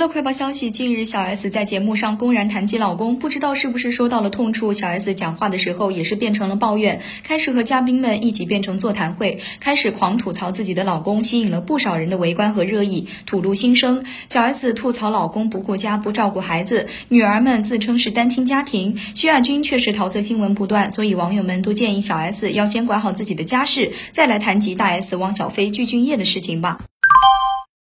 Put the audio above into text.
乐快报消息，近日小 S 在节目上公然谈及老公，不知道是不是说到了痛处，小 S 讲话的时候也是变成了抱怨，开始和嘉宾们一起变成座谈会，开始狂吐槽自己的老公，吸引了不少人的围观和热议。吐露心声，小 S 吐槽老公不顾家不照顾孩子，女儿们自称是单亲家庭，徐亚军却是桃色新闻不断，所以网友们都建议小 S 要先管好自己的家事，再来谈及大 S 汪小菲、具俊晔的事情吧。